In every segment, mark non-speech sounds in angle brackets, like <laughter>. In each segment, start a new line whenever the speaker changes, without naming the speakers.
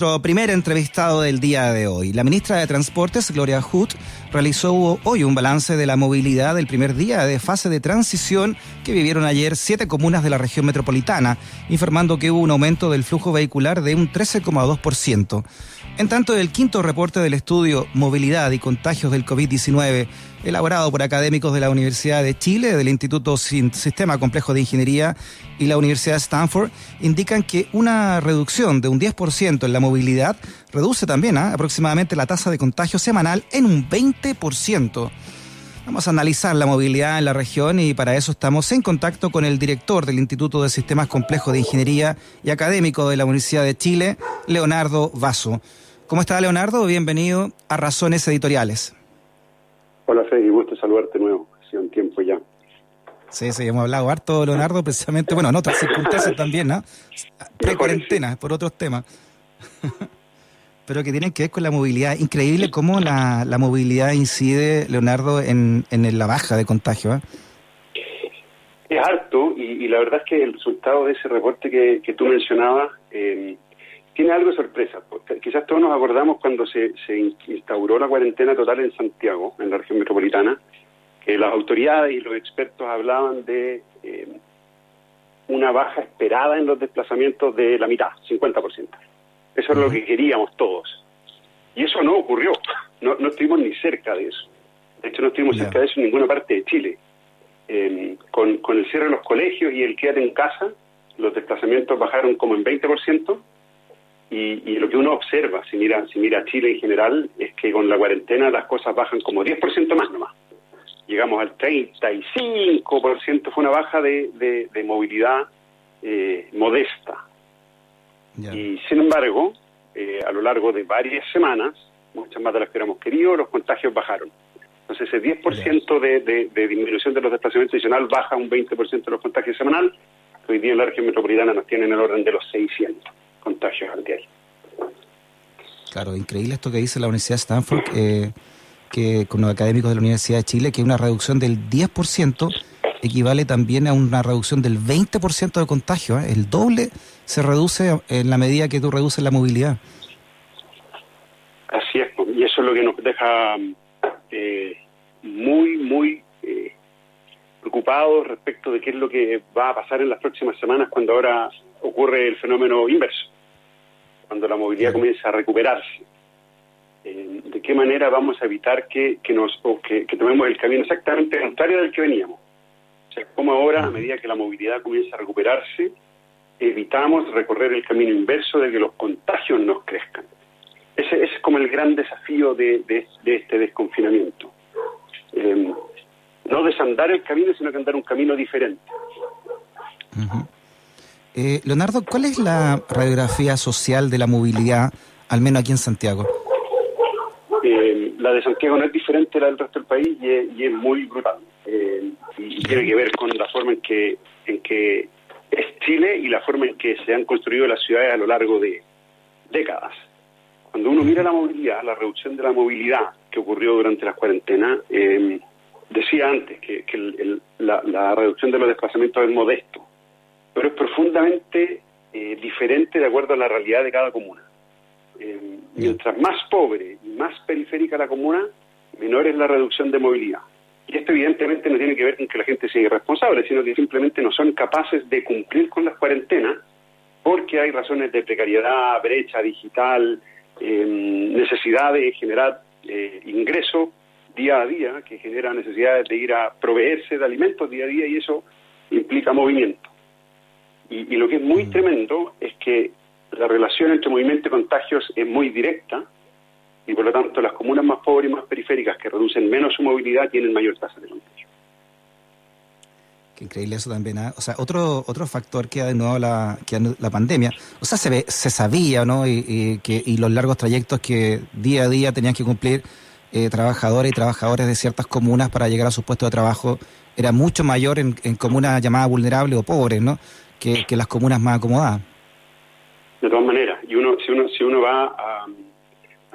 Nuestro primer entrevistado del día de hoy. La ministra de Transportes, Gloria Hood, realizó hoy un balance de la movilidad del primer día de fase de transición que vivieron ayer siete comunas de la región metropolitana, informando que hubo un aumento del flujo vehicular de un 13,2%. En tanto, el quinto reporte del estudio Movilidad y Contagios del COVID-19, elaborado por académicos de la Universidad de Chile, del Instituto Sistema Complejo de Ingeniería y la Universidad de Stanford, indican que una reducción de un 10% en la movilidad reduce también ¿ah? aproximadamente la tasa de contagio semanal en un 20%. Vamos a analizar la movilidad en la región y para eso estamos en contacto con el director del Instituto de Sistemas Complejos de Ingeniería y académico de la Universidad de Chile, Leonardo Vaso. ¿Cómo está Leonardo? Bienvenido a Razones Editoriales.
Hola Freddy, gusto saludarte nuevo. Ha sido un tiempo ya.
Sí, sí, hemos hablado harto, Leonardo, precisamente, bueno, en otras circunstancias también, ¿no? Pre-cuarentena, por otros temas. <laughs> Pero que tienen que ver con la movilidad. Increíble cómo la, movilidad incide, Leonardo, en, en la baja de contagio. ¿eh?
Es harto y, la verdad es que el resultado de ese reporte que, que tú mencionabas eh, tiene algo de sorpresa. Quizás todos nos acordamos cuando se, instauró la cuarentena total en Santiago, en la región metropolitana, que las autoridades y los expertos hablaban de eh, una baja esperada en los desplazamientos de la mitad, 50%. Eso es lo que queríamos todos. Y eso no ocurrió. No, estuvimos ni cerca de eso. De hecho, no estuvimos cerca de eso en ninguna parte de Chile. Em, con, con el cierre de los colegios y el quédate en casa, los desplazamientos bajaron como en 20%, y, lo que uno observa, si mira, si mira Chile en general, es que con la cuarentena las cosas bajan como 10% más nomás. Llegamos al 35%, fue una baja de, de, movilidad eh, modesta. Y sin embargo, eh, a lo largo de varias semanas, muchas más de las que hubiéramos querido, los contagios bajaron. Entonces ese 10% de, de, disminución de los desplazamientos adicional baja un 20% de los contagios semanal, hoy día en la región metropolitana nos tienen en el orden de los 600 contagios al diario.
Claro, increíble esto que dice la Universidad de Stanford, eh, que con los académicos de la Universidad de Chile, que una reducción del 10% equivale también a una reducción del 20% de contagio. ¿eh? El doble se reduce en la medida que tú reduces la movilidad.
Así es, y eso es lo que nos deja eh, muy, muy preocupados respecto de qué es lo que va a pasar en las próximas semanas cuando ahora ocurre el fenómeno inverso, cuando la movilidad comienza a recuperarse. Eh, ¿De qué manera vamos a evitar que, nos, que, tomemos el camino exactamente contrario del que veníamos? O sea, como ahora, a medida que la movilidad comienza a recuperarse, evitamos recorrer el camino inverso de que los contagios nos crezcan. Ese, es como el gran desafío de, este desconfinamiento. Eh, desandar el camino, sino que andar un camino diferente.
Eh, Leonardo, ¿cuál es la radiografía social de la movilidad, al menos aquí en Santiago?
Eh, la de Santiago no es diferente a la del resto del país y es, muy brutal. Eh, y tiene que ver con la forma en que, en que es Chile y la forma en que se han construido las ciudades a lo largo de décadas. Cuando uno mira la movilidad, la reducción de la movilidad que ocurrió durante las cuarentenas, decía antes que, la, reducción de los desplazamientos es modesto pero es profundamente eh, diferente de acuerdo a la realidad de cada comuna. Eh, mientras más pobre y más periférica la comuna, menor es la reducción de movilidad. Y esto evidentemente no tiene que ver con que la gente sea irresponsable, sino que simplemente no son capaces de cumplir con las cuarentenas porque hay razones de precariedad, brecha digital, eh, necesidad de generar ingreso día a día, que genera necesidades de ir a proveerse de alimentos día a día y eso implica movimiento. Y, lo que es muy mm. tremendo es que la relación entre movimiento y contagios es muy directa y por lo tanto las comunas más pobres y más periféricas que reducen menos su movilidad tienen mayor tasa de contagio.
Qué increíble eso también. ¿ah? O sea, otro otro factor que ha de nuevo la, que la pandemia, o sea, se, ve, se sabía, ¿no? Y, que, y los largos trayectos que día a día tenían que cumplir eh, trabajadores y trabajadores de ciertas comunas para llegar a sus puestos de trabajo era mucho mayor en, en comunas llamadas vulnerables o pobres, ¿no? que, las comunas más acomodadas.
De todas maneras, y uno, si uno, si uno va a,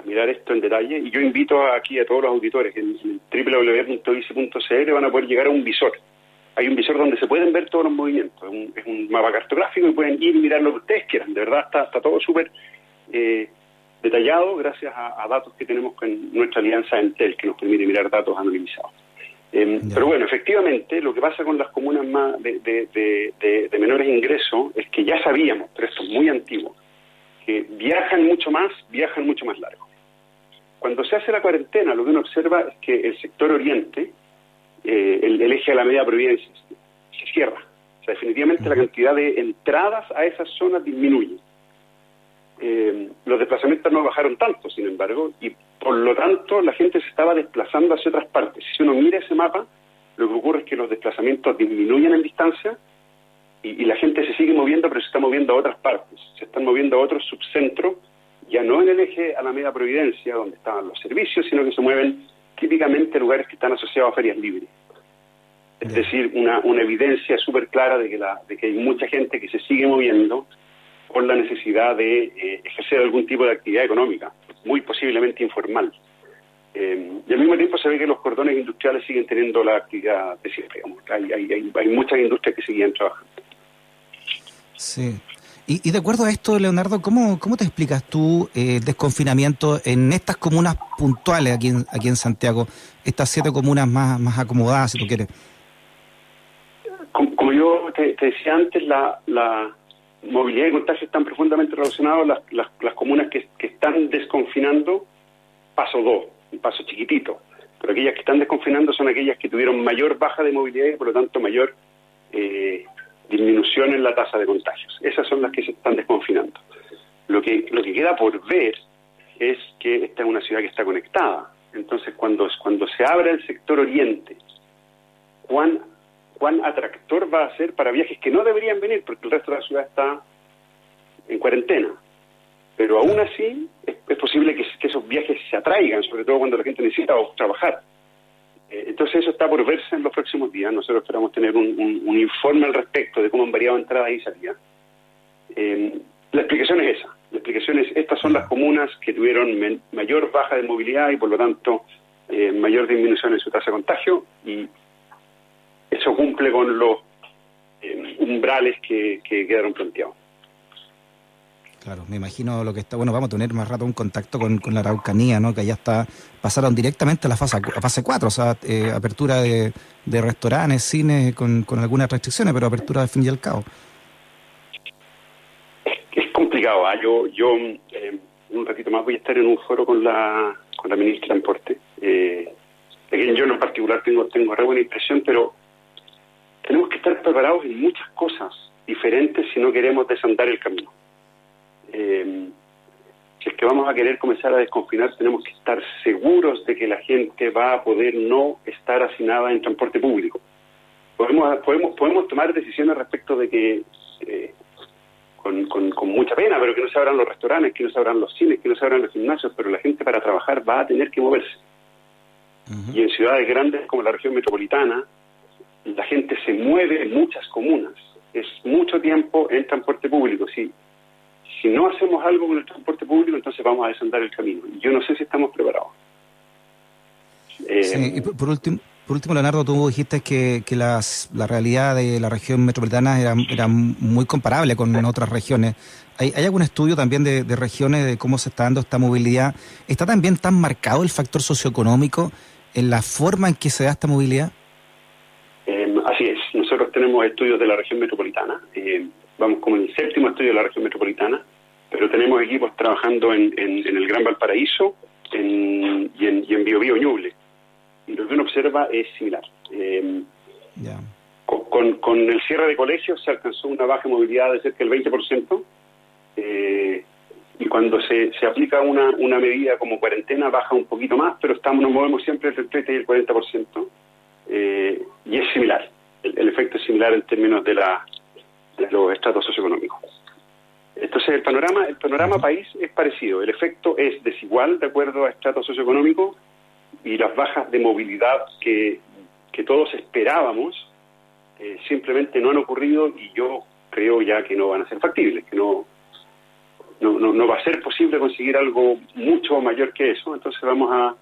mirar esto en detalle, y yo invito aquí a todos los auditores que en, www.ice.cl van a poder llegar a un visor. Hay un visor donde se pueden ver todos los movimientos, es un, mapa cartográfico y pueden ir y mirar lo que ustedes quieran, de verdad está, está todo súper eh, detallado gracias a, datos que tenemos con nuestra alianza Entel, que nos permite mirar datos anonimizados. Em, pero bueno, efectivamente, lo que pasa con las comunas más de, de, menores ingresos es que ya sabíamos, pero esto es muy antiguo, que viajan mucho más, viajan mucho más largo. Cuando se hace la cuarentena, lo que uno observa es que el sector oriente, eh, el, eje de la media providencia, se cierra. O sea, definitivamente la cantidad de entradas a esas zonas disminuye. Eh, los desplazamientos no bajaron tanto, sin embargo, y por lo tanto la gente se estaba desplazando hacia otras partes. Si uno mira ese mapa, lo que ocurre es que los desplazamientos disminuyen en distancia y, la gente se sigue moviendo, pero se está moviendo a otras partes. Se están moviendo a otros subcentros, ya no en el eje a la media providencia, donde estaban los servicios, sino que se mueven típicamente lugares que están asociados a ferias libres. Es decir, una, una evidencia súper clara de que, la, de que hay mucha gente que se sigue moviendo la necesidad de eh, ejercer algún tipo de actividad económica, muy posiblemente informal. Eh, y al mismo tiempo se ve que los cordones industriales siguen teniendo la actividad de siempre. Hay, hay, hay, muchas industrias que siguen trabajando.
Sí. Y, de acuerdo a esto, Leonardo, ¿cómo, cómo te explicas tú el eh, desconfinamiento en estas comunas puntuales aquí en, aquí en Santiago, estas siete comunas más, más acomodadas, si tú quieres?
Como, yo te, decía antes, la, la, movilidad y contagio están profundamente relacionados. Las, las, comunas que, están desconfinando, paso dos, un paso chiquitito. Pero aquellas que están desconfinando son aquellas que tuvieron mayor baja de movilidad y por lo tanto mayor eh, disminución en la tasa de contagios. Esas son las que se están desconfinando. Lo que, lo que queda por ver es que esta es una ciudad que está conectada. Entonces, cuando, cuando se abra el sector oriente, cuán cuán atractor va a ser para viajes que no deberían venir porque el resto de la ciudad está en cuarentena. Pero aún así es, posible que, esos viajes se atraigan, sobre todo cuando la gente necesita trabajar. Eh, entonces eso está por verse en los próximos días. Nosotros esperamos tener un, informe al respecto de cómo han variado entradas y salidas. Eh, la explicación es esa. La explicación es, estas son las comunas que tuvieron mayor baja de movilidad y por lo tanto eh, mayor disminución en su tasa de contagio y eso cumple con los eh, umbrales que, quedaron planteados.
Claro, me imagino lo que está. Bueno, vamos a tener más rato un contacto con, la Araucanía, ¿no? Que allá está. Pasaron directamente a la fase, a fase 4, o sea, eh, apertura de, restaurantes, cines, con, algunas restricciones, pero apertura al fin y al cabo.
Es, complicado. ¿ah? Yo, yo eh, un ratito más voy a estar en un foro con la, con la ministra de Transporte. Eh, yo en particular tengo, tengo re buena impresión, pero tenemos que estar preparados en muchas cosas diferentes si no queremos desandar el camino. Eh, si es que vamos a querer comenzar a desconfinar, tenemos que estar seguros de que la gente va a poder no estar hacinada en transporte público. Podemos, podemos, podemos tomar decisiones respecto de que, eh, con, con, mucha pena, pero que no se abran los restaurantes, que no se abran los cines, que no se abran los gimnasios, pero la gente para trabajar va a tener que moverse. Y en ciudades grandes como la región metropolitana, la gente se mueve en muchas comunas. Es mucho tiempo en transporte público. Si, si no hacemos algo con el transporte público, entonces vamos a desandar el camino. Yo no sé si estamos preparados.
sí, y por, último, por último, Leonardo, tú dijiste que, que las, la realidad de la región metropolitana era, era muy comparable con otras regiones. ¿Hay, ¿Hay, algún estudio también de, de, regiones de cómo se está dando esta movilidad? ¿Está también tan marcado el factor socioeconómico en la forma en que se da esta movilidad?
Así es, nosotros tenemos estudios de la región metropolitana, eh, vamos como en el séptimo estudio de la región metropolitana, pero tenemos equipos trabajando en, el Gran Valparaíso y en, y en Biobío Ñuble. Y lo que uno observa es similar. Eh, con, el cierre de colegios se alcanzó una baja movilidad de cerca del 20%, eh, y cuando se, se aplica una, una medida como cuarentena baja un poquito más, pero estamos nos movemos siempre entre el 30 y el 40%, eh, y es similar el, efecto es similar en términos de, la, de los estratos socioeconómicos. Entonces el panorama, el panorama país es parecido, el efecto es desigual de acuerdo a estratos socioeconómicos y las bajas de movilidad que, todos esperábamos eh, simplemente no han ocurrido y yo creo ya que no van a ser factibles, que no, no, no va a ser posible conseguir algo mucho mayor que eso, entonces vamos a,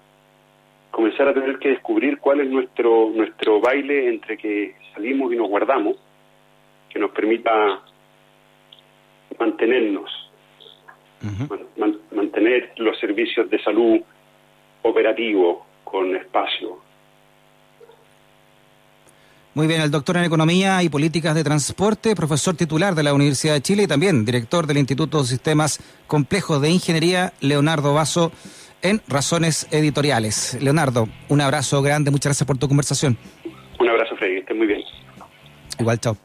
comenzar a tener que descubrir cuál es nuestro nuestro baile entre que salimos y nos guardamos, que nos permita mantenernos. mantener los servicios de salud operativos con espacio.
Muy bien, el doctor en Economía y Políticas de Transporte, profesor titular de la Universidad de Chile y también director del Instituto de Sistemas Complejos de Ingeniería, Leonardo Vaso, en Razones Editoriales. Leonardo, un abrazo grande, muchas gracias por tu conversación.
Un abrazo, Freddy, esté muy bien.
Igual, chao.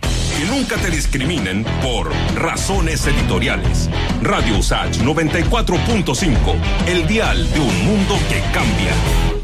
Que nunca te discriminen por razones editoriales. Radio USACH 94.5, el dial de un mundo que cambia.